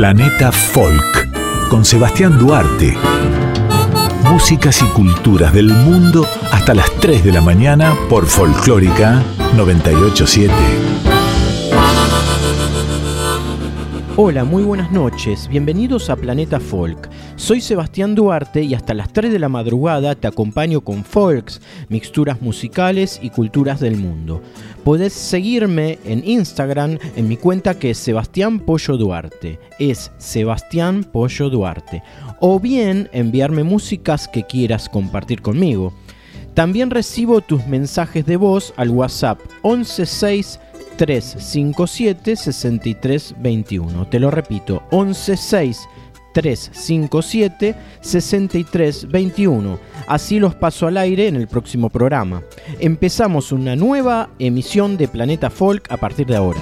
Planeta Folk con Sebastián Duarte. Músicas y culturas del mundo hasta las 3 de la mañana por Folclórica 987. Hola, muy buenas noches. Bienvenidos a Planeta Folk. Soy Sebastián Duarte y hasta las 3 de la madrugada te acompaño con folks, mixturas musicales y culturas del mundo. Podés seguirme en Instagram en mi cuenta que es Sebastián Pollo Duarte. Es Sebastián Pollo Duarte. O bien enviarme músicas que quieras compartir conmigo. También recibo tus mensajes de voz al WhatsApp 116 357 6321. Te lo repito, 116 357 6321. Así los paso al aire en el próximo programa. Empezamos una nueva emisión de Planeta Folk a partir de ahora.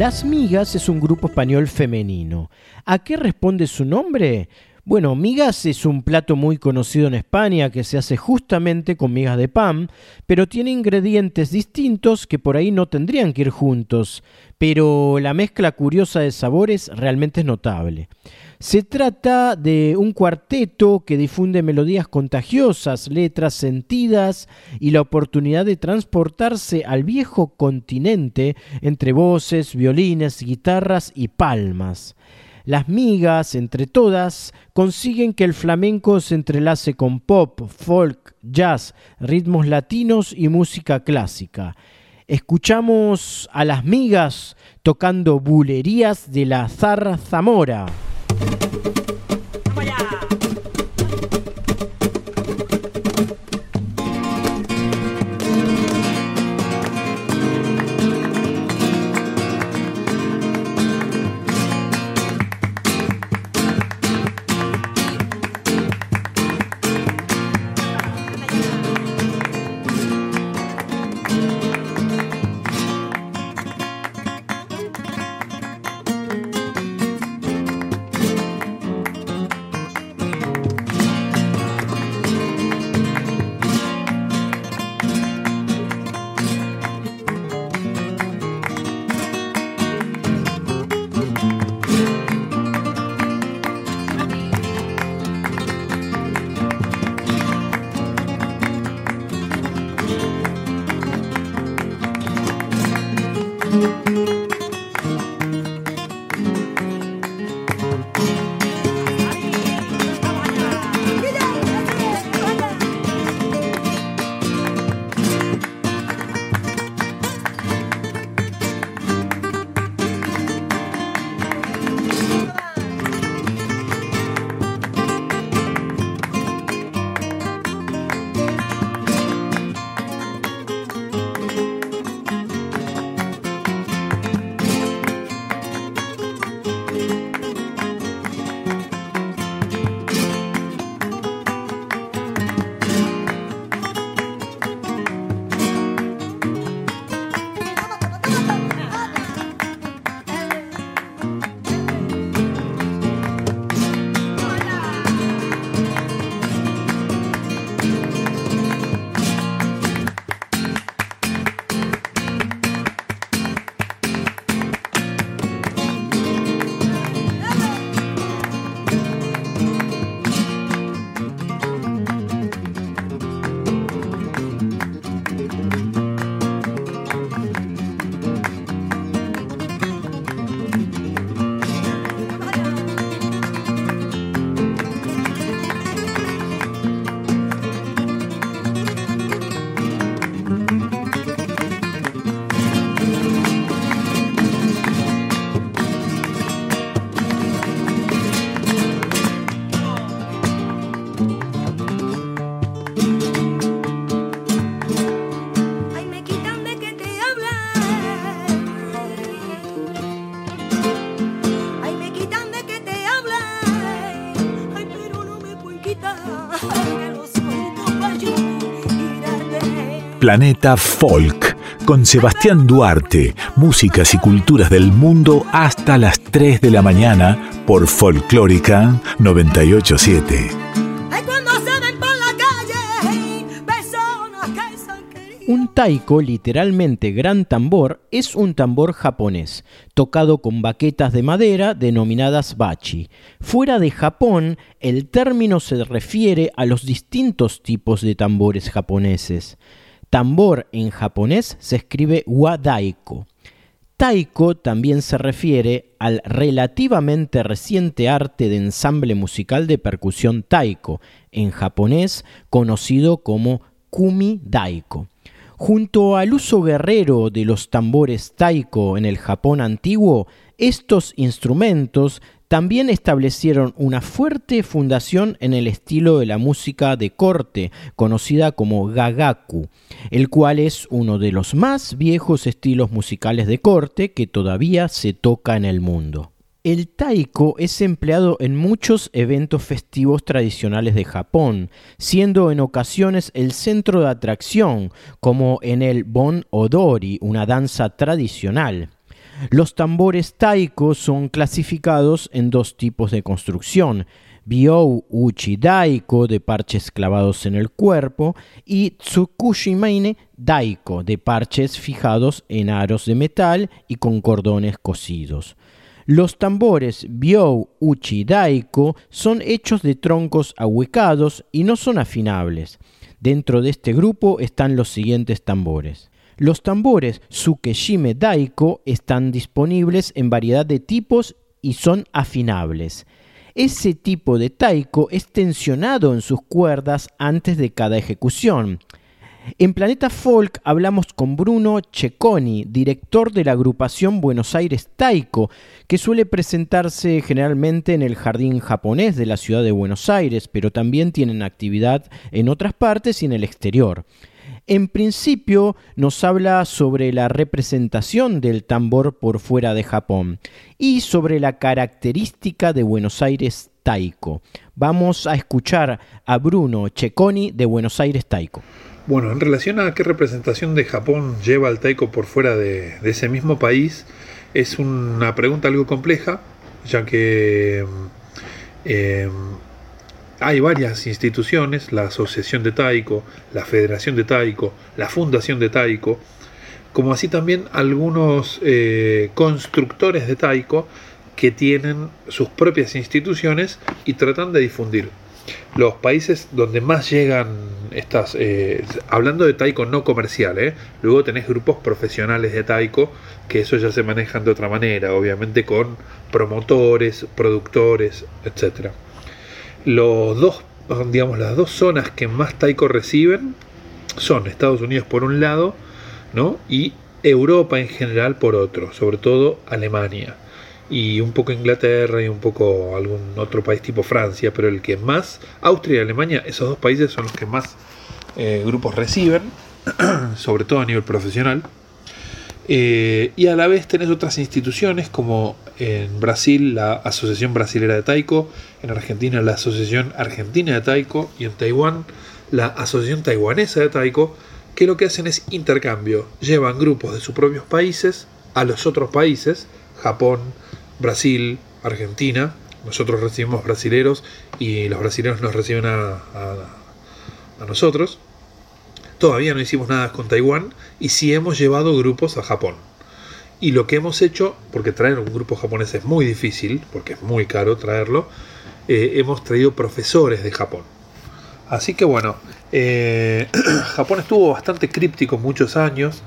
Las Migas es un grupo español femenino. ¿A qué responde su nombre? Bueno, migas es un plato muy conocido en España que se hace justamente con migas de pan, pero tiene ingredientes distintos que por ahí no tendrían que ir juntos, pero la mezcla curiosa de sabores realmente es notable. Se trata de un cuarteto que difunde melodías contagiosas, letras sentidas y la oportunidad de transportarse al viejo continente entre voces, violines, guitarras y palmas. Las migas, entre todas, consiguen que el flamenco se entrelace con pop, folk, jazz, ritmos latinos y música clásica. Escuchamos a las migas tocando bulerías de la Zarra Zamora. Planeta Folk con Sebastián Duarte, músicas y culturas del mundo hasta las 3 de la mañana por Folclórica 987. Un taiko, literalmente gran tambor, es un tambor japonés, tocado con baquetas de madera denominadas bachi. Fuera de Japón, el término se refiere a los distintos tipos de tambores japoneses. Tambor en japonés se escribe wadaiko. Taiko también se refiere al relativamente reciente arte de ensamble musical de percusión taiko, en japonés conocido como kumi daiko. Junto al uso guerrero de los tambores taiko en el Japón antiguo, estos instrumentos también establecieron una fuerte fundación en el estilo de la música de corte, conocida como gagaku, el cual es uno de los más viejos estilos musicales de corte que todavía se toca en el mundo. El taiko es empleado en muchos eventos festivos tradicionales de Japón, siendo en ocasiones el centro de atracción, como en el Bon Odori, una danza tradicional. Los tambores taiko son clasificados en dos tipos de construcción, Byou Uchi Daiko de parches clavados en el cuerpo y Tsukushimaine Daiko de parches fijados en aros de metal y con cordones cosidos. Los tambores Byou Uchi Daiko son hechos de troncos ahuecados y no son afinables. Dentro de este grupo están los siguientes tambores. Los tambores Tsukeshime Daiko están disponibles en variedad de tipos y son afinables. Ese tipo de taiko es tensionado en sus cuerdas antes de cada ejecución. En Planeta Folk hablamos con Bruno Cecconi, director de la agrupación Buenos Aires Taiko, que suele presentarse generalmente en el jardín japonés de la ciudad de Buenos Aires, pero también tienen actividad en otras partes y en el exterior. En principio nos habla sobre la representación del tambor por fuera de Japón y sobre la característica de Buenos Aires Taiko. Vamos a escuchar a Bruno Cecconi de Buenos Aires Taiko. Bueno, en relación a qué representación de Japón lleva el taiko por fuera de, ese mismo país, es una pregunta algo compleja, ya que em, hay varias instituciones, la Asociación de Taiko, la Federación de Taiko, la Fundación de Taiko, como así también algunos eh, constructores de Taiko que tienen sus propias instituciones y tratan de difundir los países donde más llegan estas, eh, hablando de taiko no comercial, ¿eh? luego tenés grupos profesionales de taiko que eso ya se manejan de otra manera, obviamente con promotores, productores, etc. Los dos, digamos, las dos zonas que más taiko reciben son Estados Unidos por un lado, ¿no? y Europa en general por otro, sobre todo Alemania y un poco Inglaterra y un poco algún otro país tipo Francia, pero el que más, Austria y Alemania, esos dos países son los que más eh, grupos reciben, sobre todo a nivel profesional. Eh, y a la vez tenés otras instituciones como en Brasil la Asociación Brasilera de Taiko, en Argentina la Asociación Argentina de Taiko y en Taiwán la Asociación Taiwanesa de Taiko, que lo que hacen es intercambio, llevan grupos de sus propios países a los otros países, Japón, Brasil, Argentina. Nosotros recibimos brasileros y los brasileños nos reciben a, a, nosotros. Todavía no hicimos nada con Taiwán y sí hemos llevado grupos a Japón. Y lo que hemos hecho, porque traer un grupo japonés es muy difícil, porque es muy caro traerlo, eh, hemos traído profesores de Japón. Así que bueno, eh, Japón estuvo bastante críptico muchos años,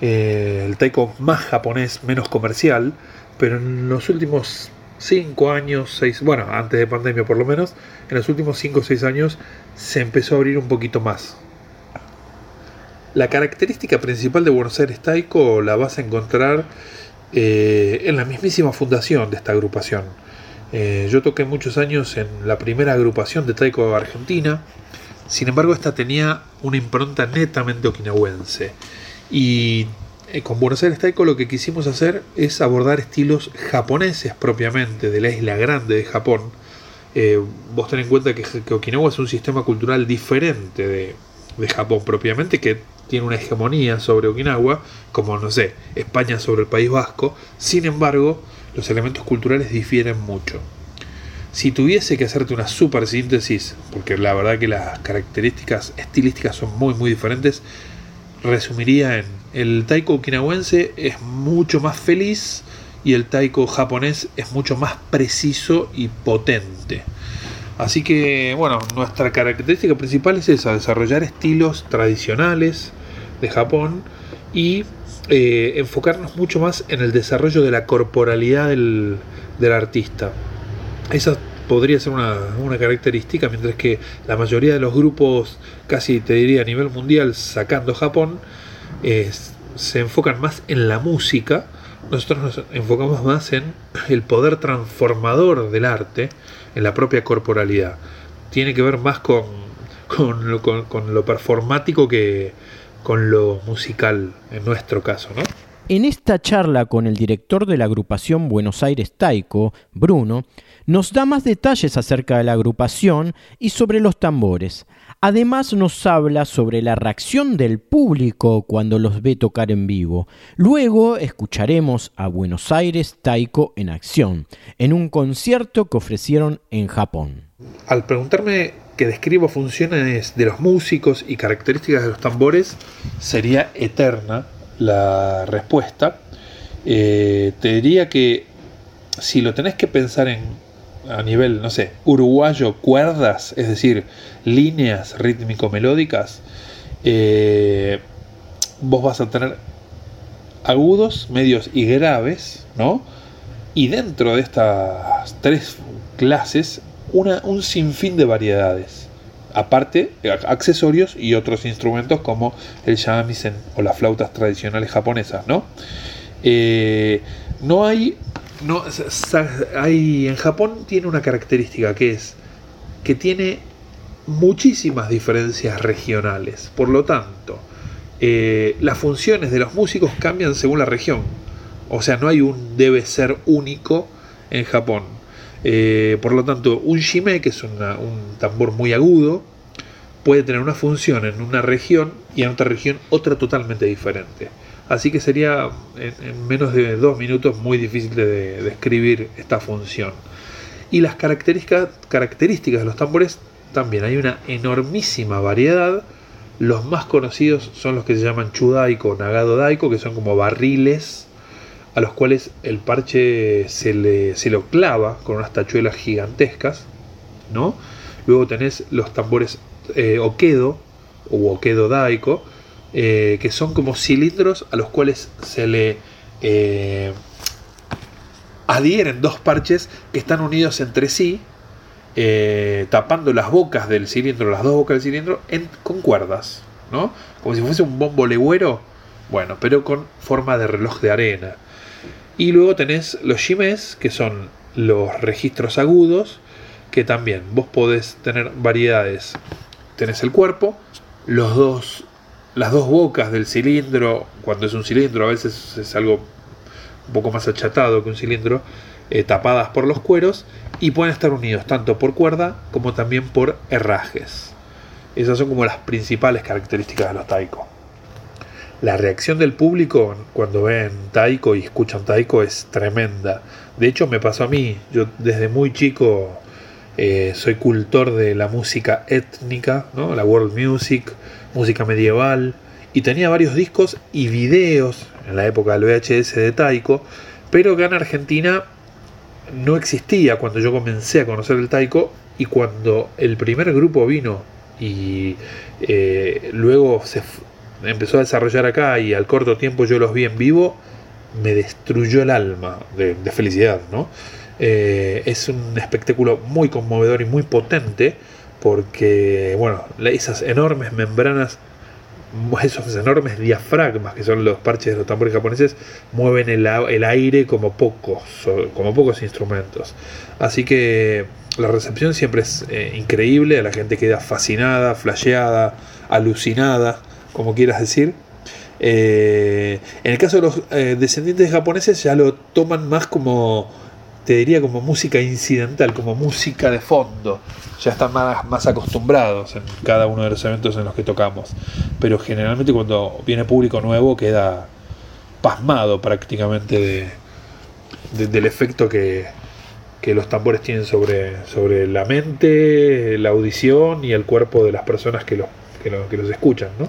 eh, el taiko más japonés, menos comercial, pero en los últimos 5 años, 6, bueno, antes de pandemia por lo menos, en los últimos 5 o 6 años se empezó a abrir un poquito más. La característica principal de Buenos Aires Taiko la vas a encontrar eh, en la mismísima fundación de esta agrupación. Eh, yo toqué muchos años en la primera agrupación de Taiko Argentina, sin embargo esta tenía una impronta netamente okinawense y eh, con Buenos Aires Taiko lo que quisimos hacer es abordar estilos japoneses propiamente de la isla grande de Japón. Vos ten en cuenta que, Okinawa es un sistema cultural diferente de, de, Japón propiamente, que tiene una hegemonía sobre Okinawa, como no sé, España sobre el País Vasco. Sin embargo, los elementos culturales difieren mucho. Si tuviese que hacerte una super síntesis, porque la verdad que las características estilísticas son muy muy diferentes, resumiría en el taiko okinawense es mucho más feliz y el taiko japonés es mucho más preciso y potente. Así que, bueno, nuestra característica principal es esa, desarrollar estilos tradicionales de Japón y eh, enfocarnos mucho más en el desarrollo de la corporalidad del, artista. Esa podría ser una, característica, mientras que la mayoría de los grupos, casi te diría a nivel mundial, sacando Japón, se enfocan más en la música. Nosotros nos enfocamos más en el poder transformador del arte, en la propia corporalidad. Tiene que ver más con, con lo performático que, con lo musical en nuestro caso, ¿no? En esta charla con el director de la agrupación Buenos Aires Taiko, Bruno, nos da más detalles acerca de la agrupación y sobre los tambores. Además nos habla sobre la reacción del público cuando los ve tocar en vivo. Luego escucharemos a Buenos Aires Taiko en acción, en un concierto que ofrecieron en Japón. Al preguntarme que describo funciones de los músicos y características de los tambores, sería eterna la respuesta. Eh, te diría que si lo tenés que pensar en a nivel, no sé, uruguayo, cuerdas, es decir, líneas rítmico-melódicas, eh, vos vas a tener agudos, medios y graves, ¿no? Y dentro de estas tres clases un sinfín de variedades. Aparte, accesorios y otros instrumentos como el shamisen o las flautas tradicionales japonesas, ¿no? Eh, no hay, no hay. En Japón tiene una característica que es que tiene muchísimas diferencias regionales. Por lo tanto, eh, las funciones de los músicos cambian según la región. O sea, no hay un debe ser único en Japón. Eh, por lo tanto, un shime, que es un tambor muy agudo, puede tener una función en una región y en otra región otra totalmente diferente. Así que sería en, menos de dos minutos muy difícil de describir esta función. Y las características, características de los tambores también hay una enormísima variedad. Los más conocidos son los que se llaman chudaiko, nagado daiko, que son como barriles a los cuales el parche se, le, se lo clava con unas tachuelas gigantescas, ¿no? Luego tenés los tambores eh, okedo o okedo daico, eh, que son como cilindros a los cuales se le eh, adhieren dos parches que están unidos entre sí, tapando las bocas del cilindro, las dos bocas del cilindro, con cuerdas, ¿no? Como si fuese un bombo legüero, bueno, pero con forma de reloj de arena. Y luego tenés los shimes, que son los registros agudos, que también vos podés tener variedades. Tenés el cuerpo, los dos, las dos bocas del cilindro, cuando es un cilindro, a veces es algo un poco más achatado que un cilindro, eh, tapadas por los cueros, y pueden estar unidos tanto por cuerda como también por herrajes. Esas son como las principales características de los taiko la reacción del público cuando ven taiko y escuchan taiko es tremenda. De hecho, me pasó a mí. Yo desde muy chico eh, soy cultor de la música étnica, ¿no? la world music, música medieval. Y tenía varios discos y videos en la época del VHS de taiko, pero que en Argentina no existía cuando yo comencé a conocer el taiko y cuando el primer grupo vino y eh, luego se, empezó a desarrollar acá y al corto tiempo yo los vi en vivo, me destruyó el alma de, felicidad, ¿no? Eh, es un espectáculo muy conmovedor y muy potente porque, bueno, esas enormes membranas, esos enormes diafragmas que son los parches de los tambores japoneses, mueven el, aire como pocos, como pocos instrumentos. Así que la recepción siempre es eh, increíble, la gente queda fascinada, flasheada, alucinada como quieras decir. Eh, en el caso de los eh, descendientes japoneses ya lo toman más como, te diría, como música incidental, como música de fondo. Ya están más, acostumbrados en cada uno de los eventos en los que tocamos. Pero generalmente cuando viene público nuevo queda pasmado prácticamente del efecto que, que los tambores tienen sobre, sobre la mente, la audición y el cuerpo de las personas que, que, que los escuchan, ¿no?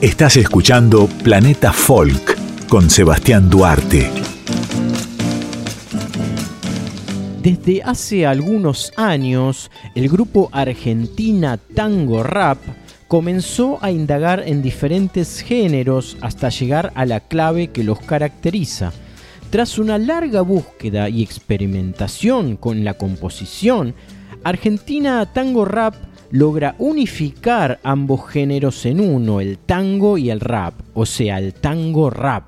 Estás escuchando Planeta Folk con Sebastián Duarte. Desde hace algunos años, el grupo Argentina Tango Rap comenzó a indagar en diferentes géneros hasta llegar a la clave que los caracteriza. Tras una larga búsqueda y experimentación con la composición, Argentina Tango Rap logra unificar ambos géneros en uno, el tango y el rap, o sea, el tango rap.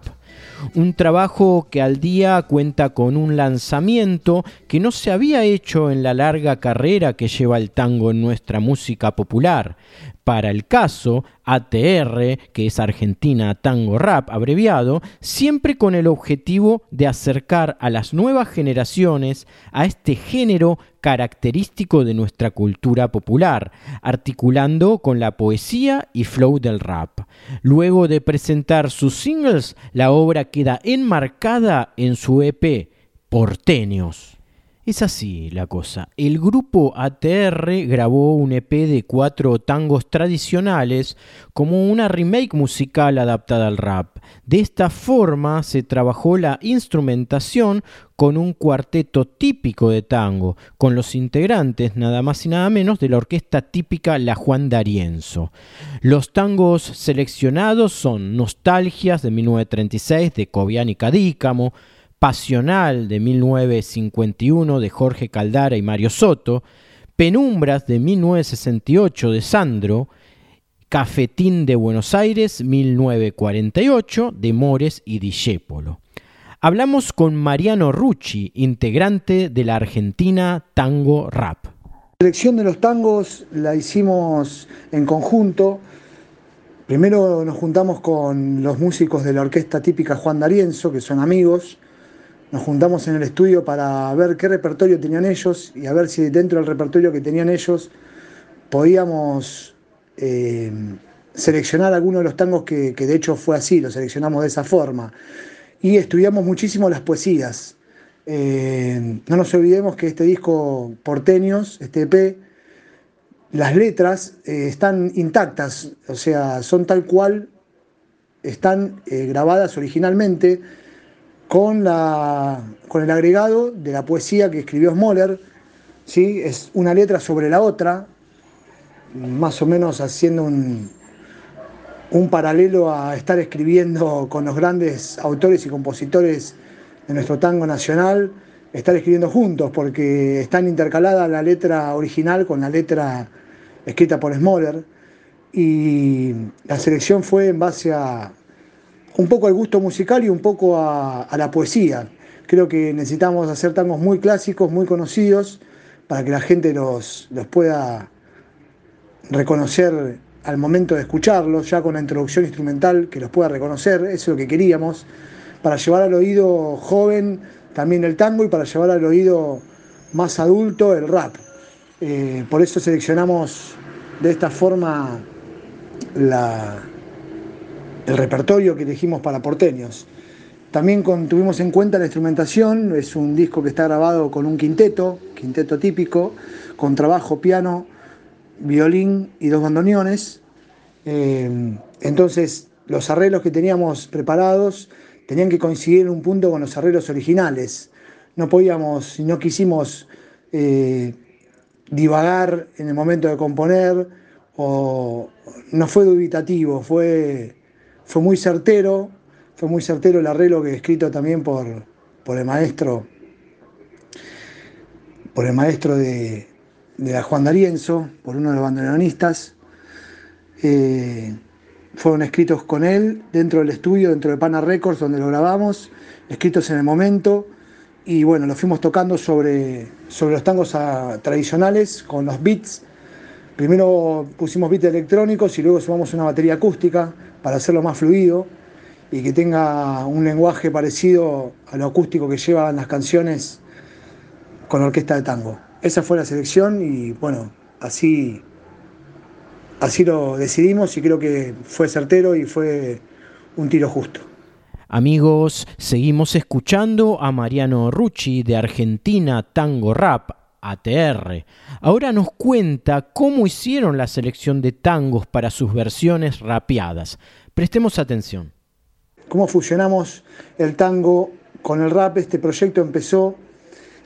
Un trabajo que al día cuenta con un lanzamiento que no se había hecho en la larga carrera que lleva el tango en nuestra música popular. Para el caso, ATR, que es Argentina Tango Rap abreviado, siempre con el objetivo de acercar a las nuevas generaciones a este género característico de nuestra cultura popular, articulando con la poesía y flow del rap. Luego de presentar sus singles, la obra queda enmarcada en su EP Porteños. Es así la cosa. El grupo ATR grabó un EP de cuatro tangos tradicionales como una remake musical adaptada al rap. De esta forma se trabajó la instrumentación con un cuarteto típico de tango, con los integrantes nada más y nada menos de la orquesta típica La Juan D'Arienzo. Los tangos seleccionados son Nostalgias de 1936 de Cobian y Cadícamo, Pasional de 1951 de Jorge Caldara y Mario Soto, Penumbras de 1968 de Sandro, Cafetín de Buenos Aires 1948 de Mores y Discépolo. Hablamos con Mariano Rucci, integrante de la Argentina Tango Rap. La selección de los tangos la hicimos en conjunto. Primero nos juntamos con los músicos de la orquesta típica Juan D'Arienzo, que son amigos, nos juntamos en el estudio para ver qué repertorio tenían ellos y a ver si dentro del repertorio que tenían ellos podíamos eh, seleccionar algunos de los tangos que, de hecho fue así, lo seleccionamos de esa forma. Y estudiamos muchísimo las poesías. Eh, no nos olvidemos que este disco Porteños, este EP, las letras eh, están intactas, o sea, son tal cual están grabadas originalmente con, la, con el agregado de la poesía que escribió Smoller, ¿sí? es una letra sobre la otra, más o menos haciendo un, un paralelo a estar escribiendo con los grandes autores y compositores de nuestro tango nacional, estar escribiendo juntos, porque están intercaladas la letra original con la letra escrita por Smoller, y la selección fue en base a, un poco al gusto musical y un poco a, la poesía. Creo que necesitamos hacer tangos muy clásicos, muy conocidos, para que la gente los, los pueda reconocer al momento de escucharlos, ya con la introducción instrumental, que los pueda reconocer, eso es lo que queríamos, para llevar al oído joven también el tango y para llevar al oído más adulto el rap. Eh, por eso seleccionamos de esta forma la, el repertorio que elegimos para porteños. También tuvimos en cuenta la instrumentación, es un disco que está grabado con un quinteto, quinteto típico, con trabajo, piano, violín y dos bandoneones. Eh, entonces, los arreglos que teníamos preparados tenían que coincidir en un punto con los arreglos originales. No podíamos, no quisimos eh, divagar en el momento de componer, o no fue dubitativo, fue fue muy certero, fue muy certero el arreglo que escrito también por, por el maestro, por el maestro de, Juan D'Arienzo, por uno de los bandoneonistas. Eh, fueron escritos con él dentro del estudio, dentro de Pana Records, donde lo grabamos, escritos en el momento. Y bueno, lo fuimos tocando sobre, sobre los tangos tradicionales con los beats. Primero pusimos beats electrónicos y luego sumamos una batería acústica para hacerlo más fluido y que tenga un lenguaje parecido a lo acústico que llevan las canciones con orquesta de tango. Esa fue la selección y bueno, así, así lo decidimos y creo que fue certero y fue un tiro justo. Amigos, seguimos escuchando a Mariano Rucci de Argentina Tango Rap, ATR. Ahora nos cuenta cómo hicieron la selección de tangos para sus versiones rapeadas. Prestemos atención. ¿Cómo fusionamos el tango con el rap? Este proyecto empezó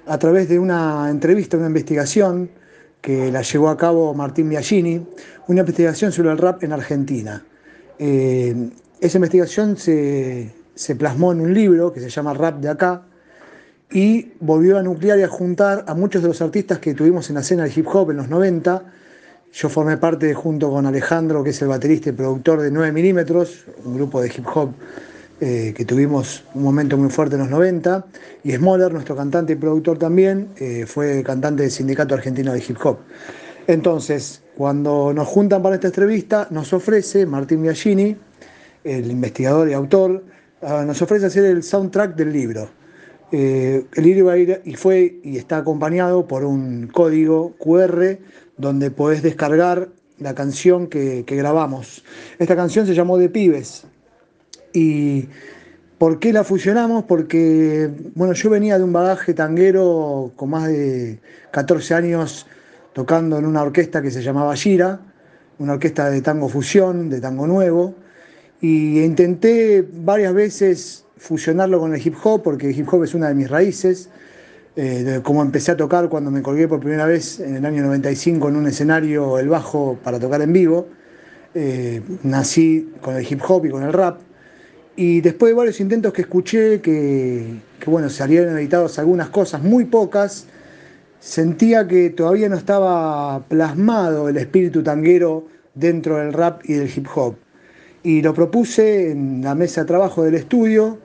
a través de una entrevista, una investigación que la llevó a cabo Martín Biagini, una investigación sobre el rap en Argentina. Eh, esa investigación se se plasmó en un libro que se llama Rap de acá y volvió a nuclear y a juntar a muchos de los artistas que tuvimos en la escena del hip hop en los 90. Yo formé parte junto con Alejandro, que es el baterista y productor de 9 milímetros, un grupo de hip hop eh, que tuvimos un momento muy fuerte en los 90. Y Smoller, nuestro cantante y productor también, eh, fue cantante del Sindicato Argentino de Hip Hop. Entonces, cuando nos juntan para esta entrevista, nos ofrece Martín Biagini, el investigador y autor, Ah, nos ofrece hacer el soundtrack del libro. Eh, el libro va a ir y fue y está acompañado por un código QR donde podés descargar la canción que, grabamos. Esta canción se llamó De Pibes. ¿Y por qué la fusionamos? Porque, bueno, yo venía de un bagaje tanguero con más de 14 años tocando en una orquesta que se llamaba Gira, una orquesta de tango fusión, de tango nuevo y intenté varias veces fusionarlo con el hip hop, porque el hip hop es una de mis raíces. Eh, como empecé a tocar cuando me colgué por primera vez en el año 95 en un escenario el bajo para tocar en vivo. Eh, nací con el hip hop y con el rap. Y después de varios intentos que escuché, que, que bueno, salieron editados algunas cosas, muy pocas, sentía que todavía no estaba plasmado el espíritu tanguero dentro del rap y del hip hop y lo propuse en la mesa de trabajo del estudio.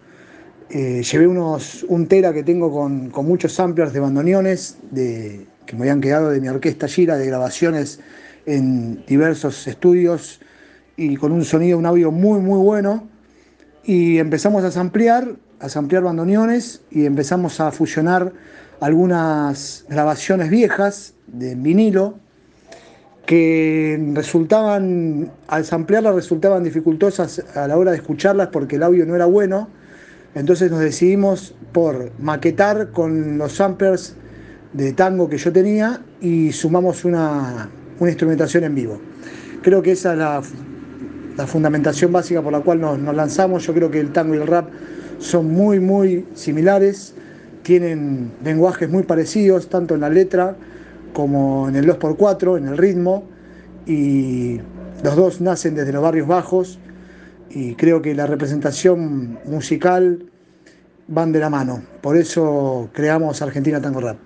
Eh, llevé unos, un tera que tengo con, muchos samplers de bandoneones de, que me habían quedado de mi orquesta Gira, de grabaciones en diversos estudios y con un sonido, un audio muy, muy bueno. Y empezamos a samplear, a samplear bandoneones y empezamos a fusionar algunas grabaciones viejas de vinilo que resultaban, al samplearlas resultaban dificultosas a la hora de escucharlas porque el audio no era bueno. Entonces nos decidimos por maquetar con los samplers de tango que yo tenía y sumamos una, instrumentación en vivo. Creo que esa es la, fundamentación básica por la cual nos, nos, lanzamos. Yo creo que el tango y el rap son muy, muy similares, tienen lenguajes muy parecidos, tanto en la letra como en el 2x4, en el ritmo, y los dos nacen desde los barrios bajos y creo que la representación musical van de la mano. Por eso creamos Argentina Tango Rap.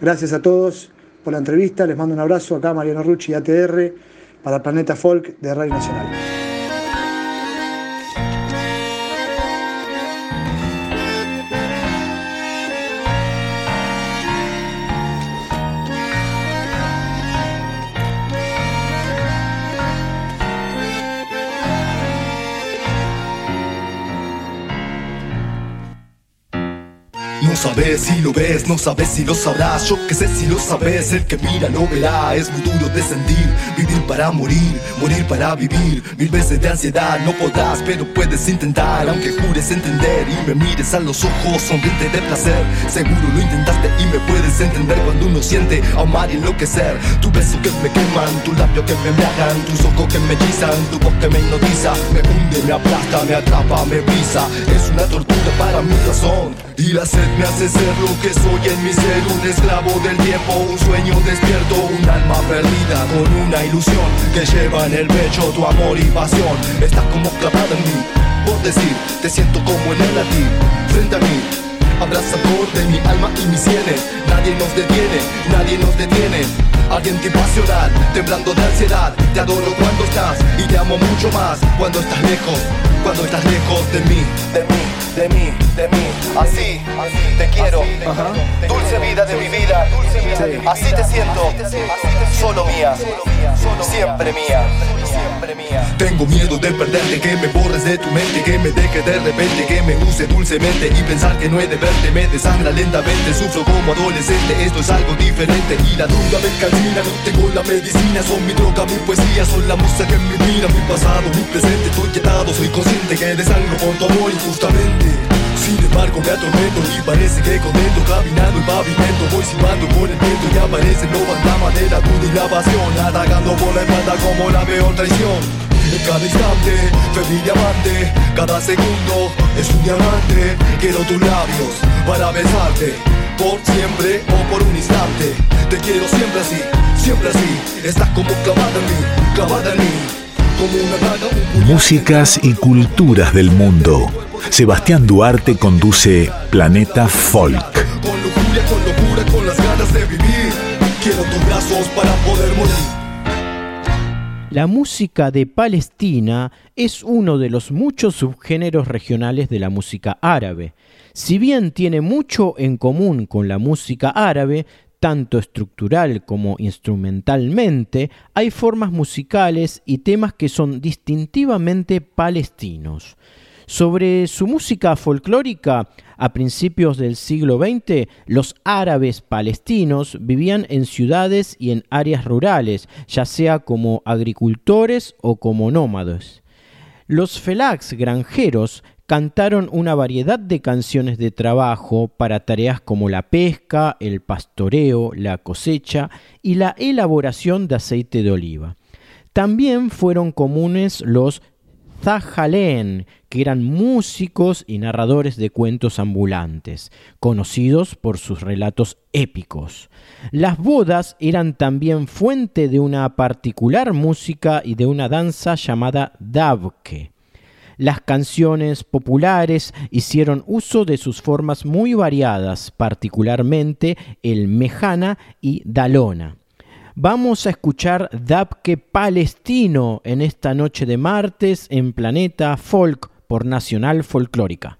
Gracias a todos por la entrevista, les mando un abrazo acá Mariano Rucci, ATR, para Planeta Folk de Radio Nacional. Si lo ves, no sabes si lo sabrás. Yo que sé si lo sabes, el que mira lo verá. Es muy duro descendir, vivir para morir, morir para vivir. Mil veces de ansiedad no podrás, pero puedes intentar. Aunque jures entender y me mires a los ojos, sonriente de placer. Seguro lo intentaste y me puedes entender cuando uno siente amar y enloquecer. Tu beso que me queman, tu labio que me embriagan, tus ojos que me guisan, tu voz que me hipnotiza. Me hunde, me aplasta, me atrapa, me brisa. Es una tortura para mi razón. Y la sed me hace ser lo que soy en mi ser Un esclavo del tiempo, un sueño despierto Un alma perdida con una ilusión Que lleva en el pecho tu amor y pasión. Estás como clavada en mí Por decir, te siento como en el latir Frente a mí Abrazador de mi alma y mis sienes. Nadie nos detiene, nadie nos detiene. Alguien que pasional, temblando de ansiedad. Te adoro cuando estás y te amo mucho más Cuando estás lejos, cuando estás lejos de mí, de mí de mí, de mí. Así, te quiero. Dulce vida de mi vida. Así te siento. Solo mía. Siempre mía. Siempre mía. Tengo miedo de perderte, que me borres de tu mente, que me deje de repente, que me use dulcemente y pensar que no he de verte. Me desangra lentamente, sufro como adolescente. Esto es algo diferente y la duda me calcina. No tengo la medicina, son mi droga, mi poesía, son la música que me mira, mi pasado, mi presente. Estoy quietado, soy consciente que desangro por tu amor injustamente. Sin embargo me atormento y parece que contento Caminando el pavimento, voy silbando por el viento Y aparece el fantasma de la duda y la pasión Atacando por la espalda como la peor traición. En cada instante, febril amante Cada segundo es un diamante. Quiero tus labios para besarte Por siempre o por un instante. Te quiero siempre así, siempre así. Estás como clavada en mí, clavada en mí como una daga, Músicas y culturas del mundo. Sebastián Duarte conduce Planeta Folk. La música de Palestina es uno de los muchos subgéneros regionales de la música árabe. Si bien tiene mucho en común con la música árabe, tanto estructural como instrumentalmente, hay formas musicales y temas que son distintivamente palestinos. Sobre su música folclórica, a principios del siglo XX, los árabes palestinos vivían en ciudades y en áreas rurales, ya sea como agricultores o como nómadas. Los felags granjeros cantaron una variedad de canciones de trabajo para tareas como la pesca, el pastoreo, la cosecha y la elaboración de aceite de oliva. También fueron comunes los Zahalén, que eran músicos y narradores de cuentos ambulantes, conocidos por sus relatos épicos. Las bodas eran también fuente de una particular música y de una danza llamada dabke. Las canciones populares hicieron uso de sus formas muy variadas, particularmente el mejana y dalona. Vamos a escuchar Dabke Palestino en esta noche de martes en Planeta Folk por Nacional Folclórica.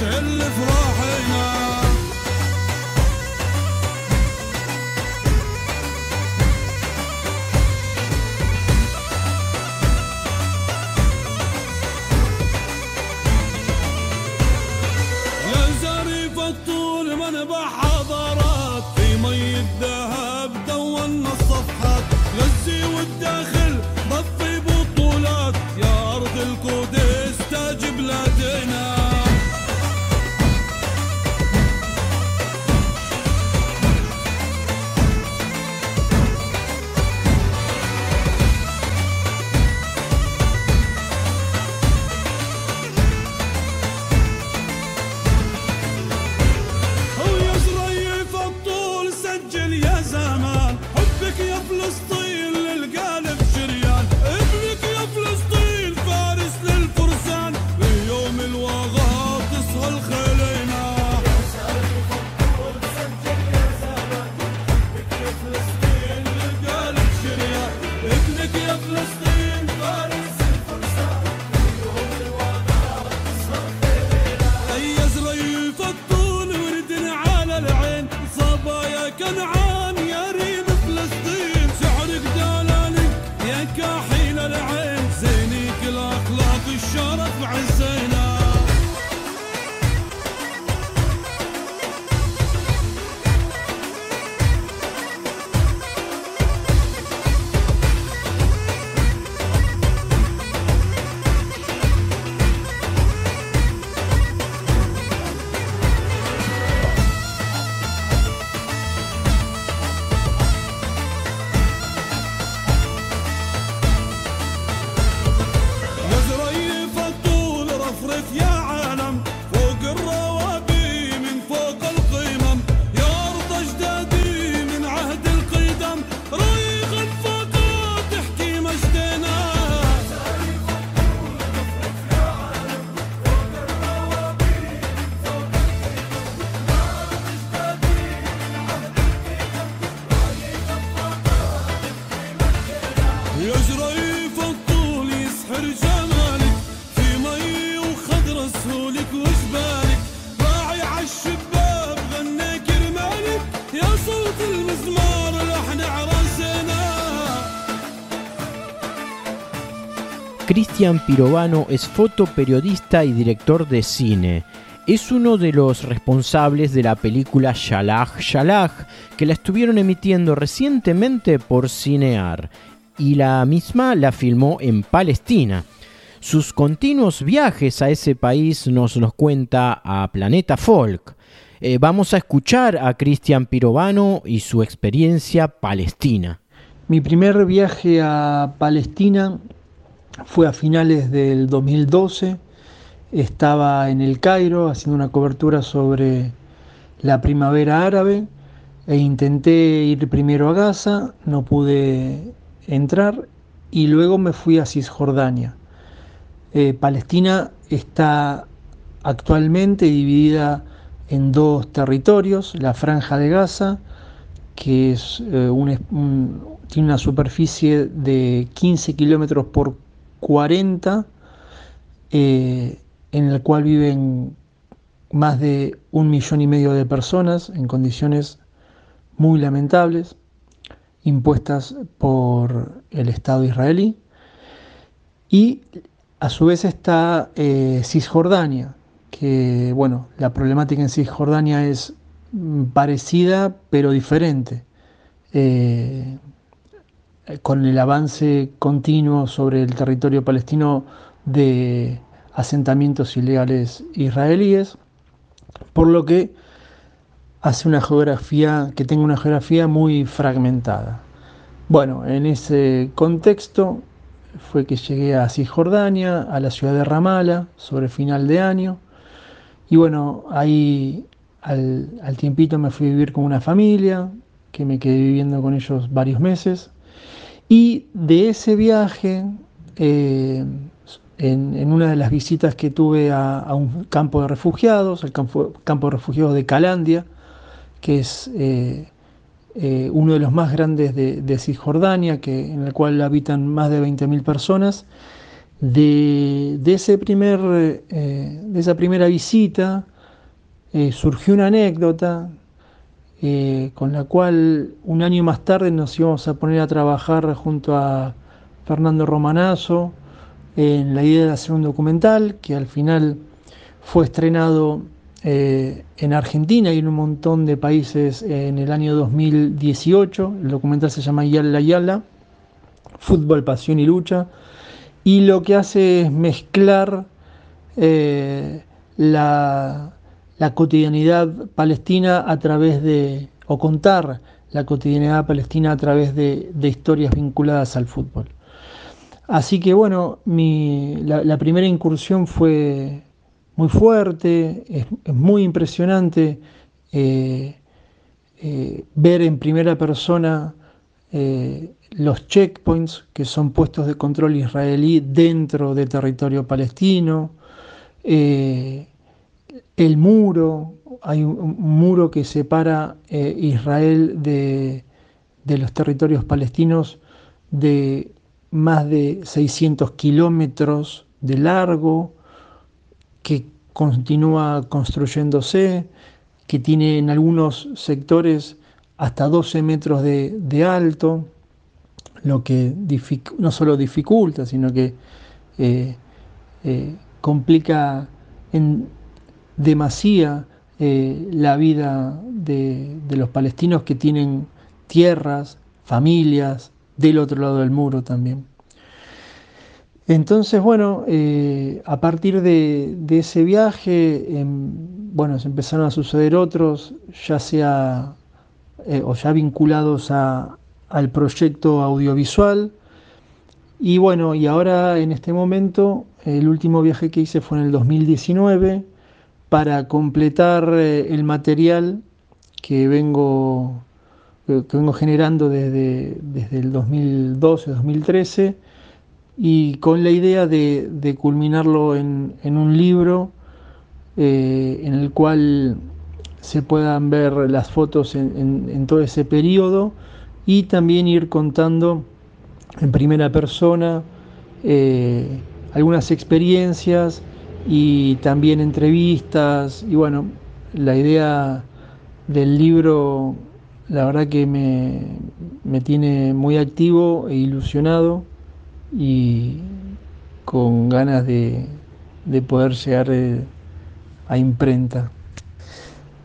تهل فراق Cristian Pirovano es fotoperiodista y director de cine. Es uno de los responsables de la película Shalach Shalach, que la estuvieron emitiendo recientemente por Cinear, y la misma la filmó en Palestina. Sus continuos viajes a ese país nos los cuenta a Planeta Folk. Eh, vamos a escuchar a Cristian Pirovano y su experiencia palestina. Mi primer viaje a Palestina fue a finales del 2012. Estaba en el Cairo haciendo una cobertura sobre la primavera árabe e intenté ir primero a Gaza, no pude entrar y luego me fui a Cisjordania. Eh, Palestina está actualmente dividida en dos territorios, la franja de Gaza, que es, eh, un un- tiene una superficie de 15 kilómetros por 40, eh, en el cual viven más de un millón y medio de personas en condiciones muy lamentables, impuestas por el Estado israelí. Y a su vez está eh, Cisjordania, que bueno, la problemática en Cisjordania es mm, parecida pero diferente. Eh, con el avance continuo sobre el territorio palestino de asentamientos ilegales israelíes, por lo que hace una geografía que tenga una geografía muy fragmentada. Bueno, en ese contexto fue que llegué a Cisjordania, a la ciudad de Ramala, sobre final de año, y bueno, ahí al, al tiempito me fui a vivir con una familia, que me quedé viviendo con ellos varios meses, y de ese viaje, eh, en, una de las visitas que tuve a, un campo de refugiados, el campo, de refugiados de Calandia, que es eh, eh, uno de los más grandes de, Cisjordania, que, en el cual habitan más de 20.000 personas. De, esa primera visita surgió una anécdota eh, con la cual un año más tarde nos íbamos a poner a trabajar junto a Fernando Romanazo en la idea de hacer un documental que al final fue estrenado eh, en Argentina y en un montón de países en el año 2018. El documental se llama Yala Yala, Fútbol, Pasión y Lucha. Y lo que hace es mezclar eh, la, la cotidianidad palestina a través de, o contar la cotidianidad palestina a través de, de historias vinculadas al fútbol. Así que bueno, mi, la, primera incursión fue muy fuerte, es, muy impresionante eh, eh, ver en primera persona eh, los checkpoints, que son puestos de control israelí dentro de territorio palestino, el muro, hay un, muro que separa eh, Israel de, de los territorios palestinos de más de 600 kilómetros de largo, que continúa construyéndose, que tiene en algunos sectores hasta 12 metros de, de alto. lo que no solo dificulta, sino que eh, eh, complica en demasía eh, la vida de, los palestinos que tienen tierras, familias del otro lado del muro también. Entonces, bueno, a partir de, ese viaje, em, bueno, se empezaron a suceder otros, ya sea o ya vinculados a, al proyecto audiovisual. Y bueno, y ahora en este momento, el último viaje que hice fue en el 2019 para completar eh, el material que vengo, que vengo generando desde, desde el 2012-2013 y con la idea de, culminarlo en, un libro eh, en el cual se puedan ver las fotos en todo ese periodo y también ir contando en primera persona eh, algunas experiencias y también entrevistas y bueno, la idea del libro la verdad que me, tiene muy activo e ilusionado y con ganas de, poder llegar eh, a imprenta.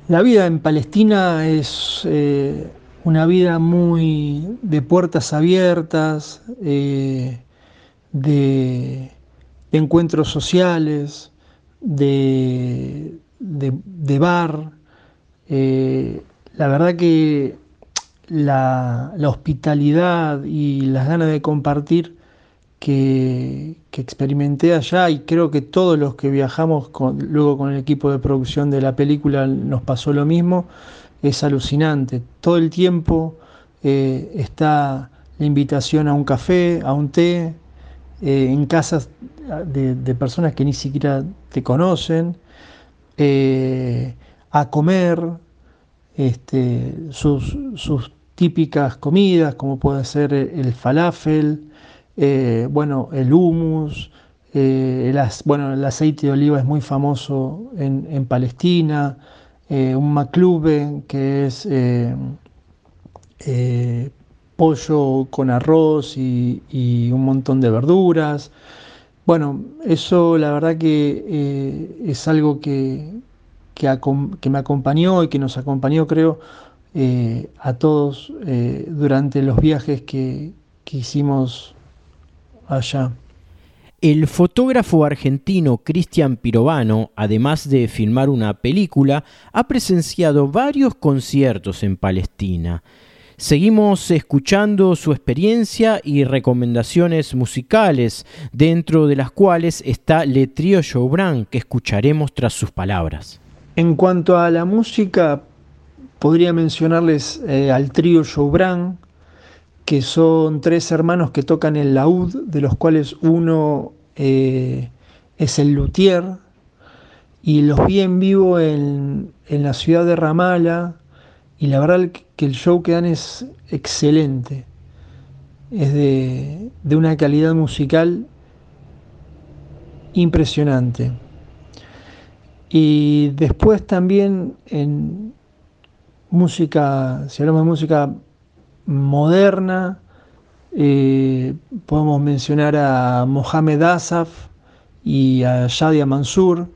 La vida en Palestina es eh, una vida muy de puertas abiertas, eh, de, encuentros sociales, de, bar. Eh, la verdad que la, hospitalidad y las ganas de compartir que, experimenté allá y creo que todos los que viajamos luego con el equipo de producción de la película nos pasó lo mismo, es alucinante. Todo el tiempo eh, está la invitación a un café, a un té, eh, en casas de, personas que ni siquiera te conocen, eh, a comer este, sus, típicas comidas, como puede ser el falafel, bueno, el hummus, el, bueno, el aceite de oliva es muy famoso en, Palestina, eh, un maclube que es eh, eh, pollo con arroz y, un montón de verduras. Bueno, eso la verdad que es algo que, que, me acompañó y que nos acompañó, creo, a todos durante los viajes que, que hicimos allá. El fotógrafo argentino Cristian Pirovano, además de filmar una película, ha presenciado varios conciertos en Palestina. Seguimos escuchando su experiencia y recomendaciones musicales, dentro de las cuales está Le Trio Joubran, que escucharemos tras sus palabras. En cuanto a la música, podría mencionarles eh, al trío Joubran, que son tres hermanos que tocan el laúd, de los cuales uno eh, es el luthier, y los vi en vivo en, la ciudad de Ramala, y la verdad que el show que dan es excelente, es de, de una calidad musical impresionante. Y después también en música, si hablamos de música moderna. Eh, podemos mencionar a Mohamed Asaf y a Shadia Mansur,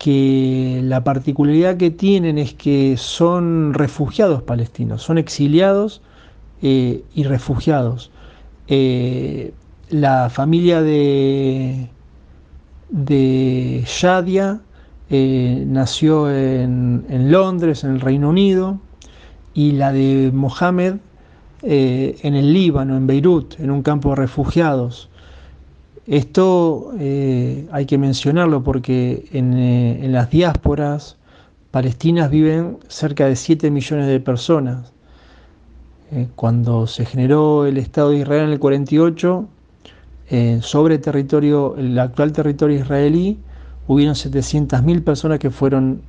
que la particularidad que tienen es que son refugiados palestinos, son exiliados eh, y refugiados. Eh, la familia de, de Shadia nació en, en Londres, en el Reino Unido, y la de Mohamed eh, en el Líbano, en Beirut, en un campo de refugiados. Esto eh, hay que mencionarlo porque eh, en, las diásporas palestinas viven cerca de 7 millones de personas. cuando se generó el Estado de Israel en el 48, sobre territorio, el actual territorio israelí, hubieron 700.000 personas que fueron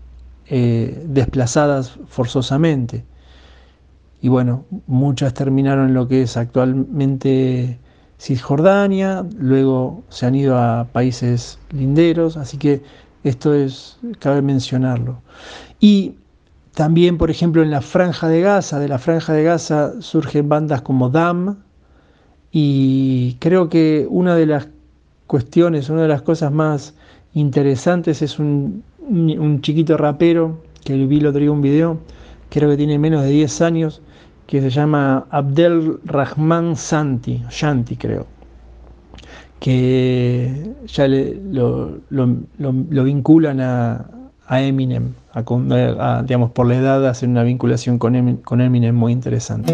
desplazadas forzosamente y bueno, muchas terminaron en lo que es actualmente Cisjordania, luego se han ido a países linderos, así que esto es, cabe mencionarlo. Y también, por ejemplo, en la Franja de Gaza, de la Franja de Gaza surgen bandas como Dam, Y creo que una de las cuestiones, una de las cosas más interesantes es un, un chiquito rapero que vi el otro día un video, creo que tiene menos de 10 años, que se llama Abdel Rahman Santi, Shanti creo, que ya lo, vinculan a, Eminem, digamos por la edad hacen una vinculación con, con Eminem muy interesante.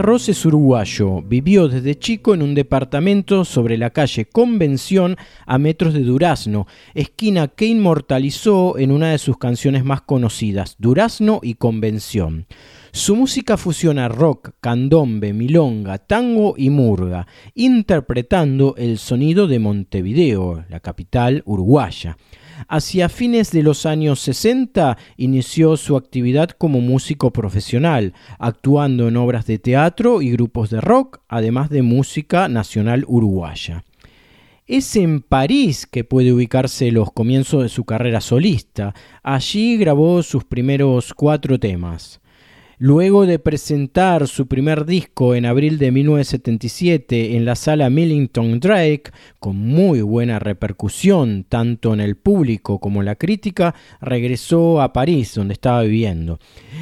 Ross es uruguayo. Vivió desde chico en un departamento sobre la calle Convención a metros de Durazno, esquina que inmortalizó en una de sus canciones más conocidas, Durazno y Convención. Su música fusiona rock, candombe, milonga, tango y murga, interpretando el sonido de Montevideo, la capital uruguaya. Hacia fines de los años 60 inició su actividad como músico profesional, actuando en obras de teatro y grupos de rock, además de música nacional uruguaya. Es en París que puede ubicarse los comienzos de su carrera solista. Allí grabó sus primeros cuatro temas. Luego de presentar su primer disco en abril de 1977 en la sala Millington Drake, con muy buena repercusión tanto en el público como en la crítica, regresó a París, donde estaba viviendo.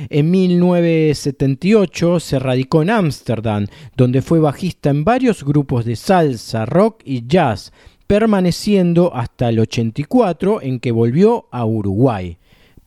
En 1978 se radicó en Ámsterdam, donde fue bajista en varios grupos de salsa, rock y jazz, permaneciendo hasta el 84 en que volvió a Uruguay.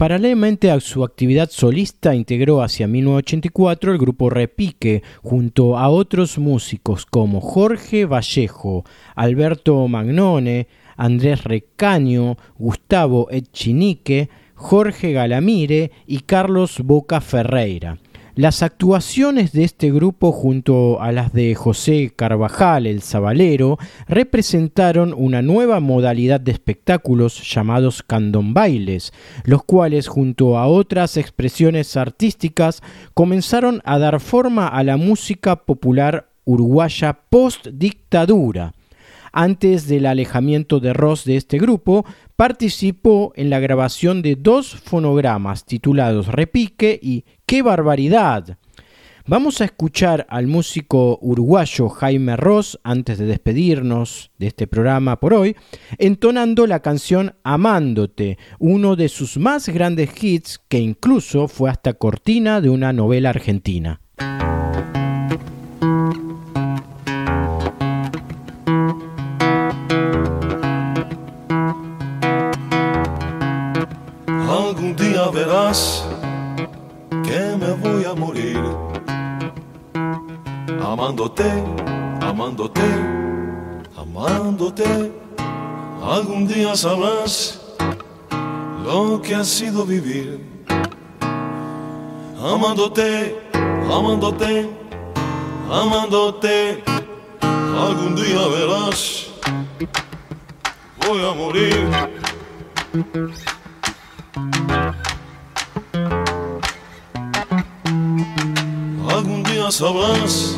Paralelamente a su actividad solista, integró hacia 1984 el grupo Repique, junto a otros músicos como Jorge Vallejo, Alberto Magnone, Andrés Recaño, Gustavo Echinique, Jorge Galamire y Carlos Boca Ferreira. Las actuaciones de este grupo junto a las de José Carvajal, el Zabalero, representaron una nueva modalidad de espectáculos llamados candombailes, los cuales junto a otras expresiones artísticas comenzaron a dar forma a la música popular uruguaya post-dictadura. Antes del alejamiento de Ross de este grupo, participó en la grabación de dos fonogramas titulados Repique y ¡Qué barbaridad! Vamos a escuchar al músico uruguayo Jaime Ross antes de despedirnos de este programa por hoy, entonando la canción Amándote, uno de sus más grandes hits que incluso fue hasta cortina de una novela argentina. Amándote, amándote, amándote. Algún día sabrás lo que ha sido vivir amándote, amándote, amándote. Algún día verás, voy a morir. Algún día sabrás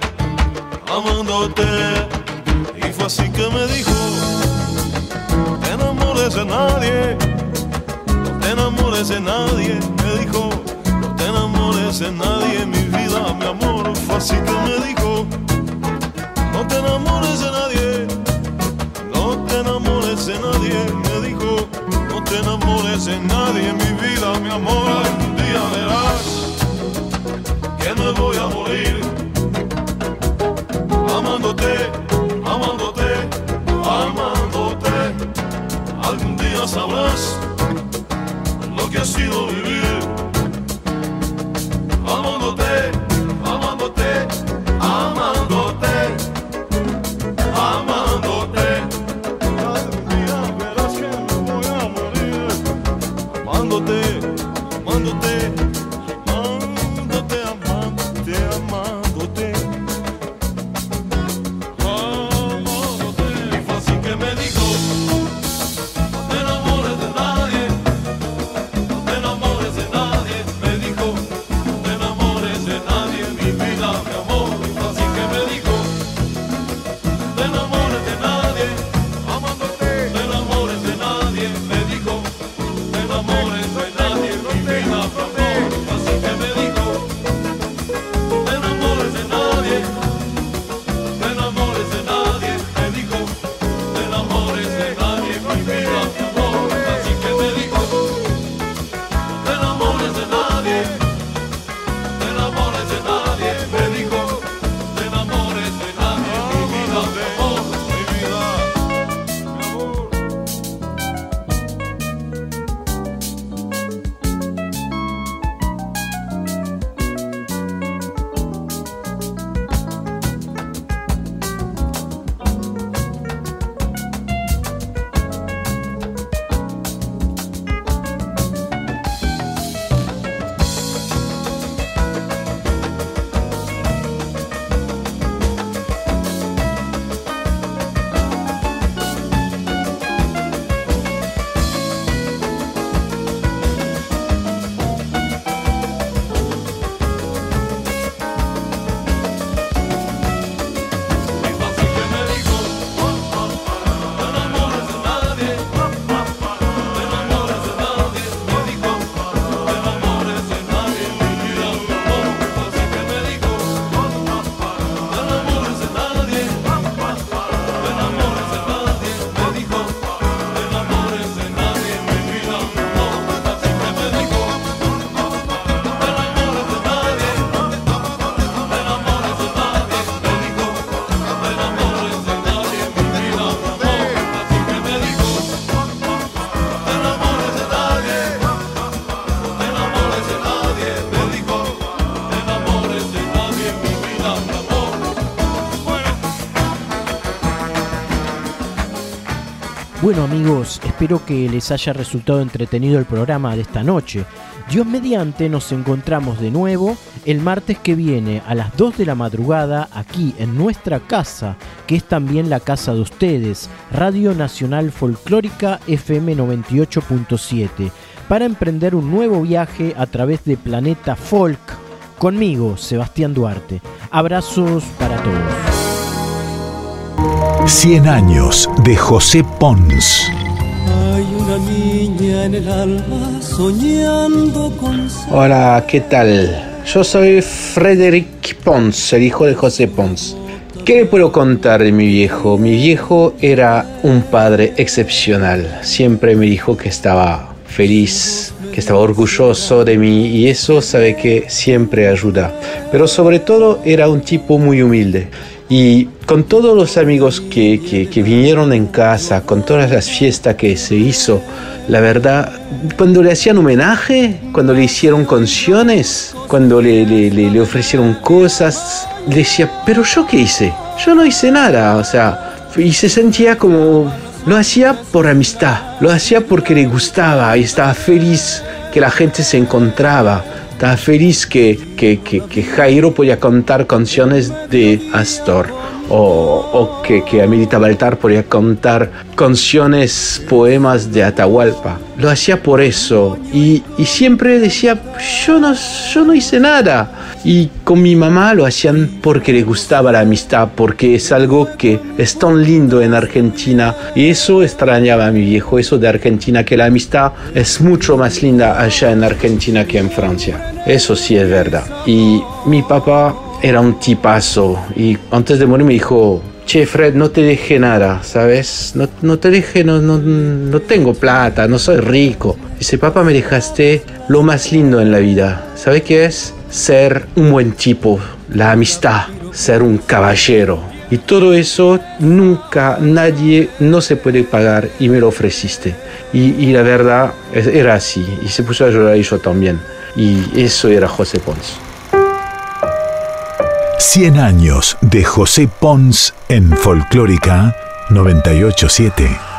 amándote. Y fue así que me dijo, no te enamores de nadie, no te enamores de nadie, me dijo, no te enamores de nadie, mi vida, mi amor. Fue así que me dijo, no te enamores de nadie, no te enamores de nadie, me dijo, no te enamores de nadie, mi vida, mi amor. Algún día verás que me voy a morir amándote, amándote, amándote. Algún día sabrás lo que ha sido vivir Bueno amigos, espero que les haya resultado entretenido el programa de esta noche. Dios mediante nos encontramos de nuevo el martes que viene a las 2 de la madrugada aquí en nuestra casa, que es también la casa de ustedes, Radio Nacional Folclórica FM 98.7, para emprender un nuevo viaje a través de Planeta Folk. Conmigo, Sebastián Duarte. Abrazos para todos. 100 años de José Pons. Hay una niña en el alma soñando con Hola, ¿qué tal? Yo soy Frederick Pons, el hijo de José Pons. ¿Qué le puedo contar de mi viejo? Mi viejo era un padre excepcional. Siempre me dijo que estaba feliz, que estaba orgulloso de mí y eso sabe que siempre ayuda. Pero sobre todo era un tipo muy humilde. Y con todos los amigos que, que, vinieron en casa, con todas las fiestas que se hizo, la verdad, cuando le hacían homenaje, cuando le hicieron canciones, cuando le, le, le, le ofrecieron cosas, le decía, pero yo qué hice? Yo no hice nada, o sea, y se sentía como, lo hacía por amistad, lo hacía porque le gustaba y estaba feliz que la gente se encontraba estaba feliz que, que, que, que, Jairo podía contar canciones de Astor o, o que, que Amelita Baltar podía contar canciones, poemas de Atahualpa. Lo hacía por eso y, y siempre decía, yo no, yo no hice nada. Y con mi mamá lo hacían porque le gustaba la amistad, porque es algo que es tan lindo en Argentina. Y eso extrañaba a mi viejo, eso de Argentina, que la amistad es mucho más linda allá en Argentina que en Francia. Eso sí es verdad. Y mi papá era un tipazo y antes de morir me dijo, che Fred, no te deje nada, ¿sabes? No, no te deje, no, no, no tengo plata, no soy rico. Dice, papá, me dejaste lo más lindo en la vida. ¿Sabes qué es? Ser un buen tipo, la amistad, ser un caballero. Y todo eso nunca, nadie, no se puede pagar y me lo ofreciste. Y, y la verdad era así. Y se puso a llorar y yo también. Y eso era José Pons. 100 años de José Pons en Folclórica 987.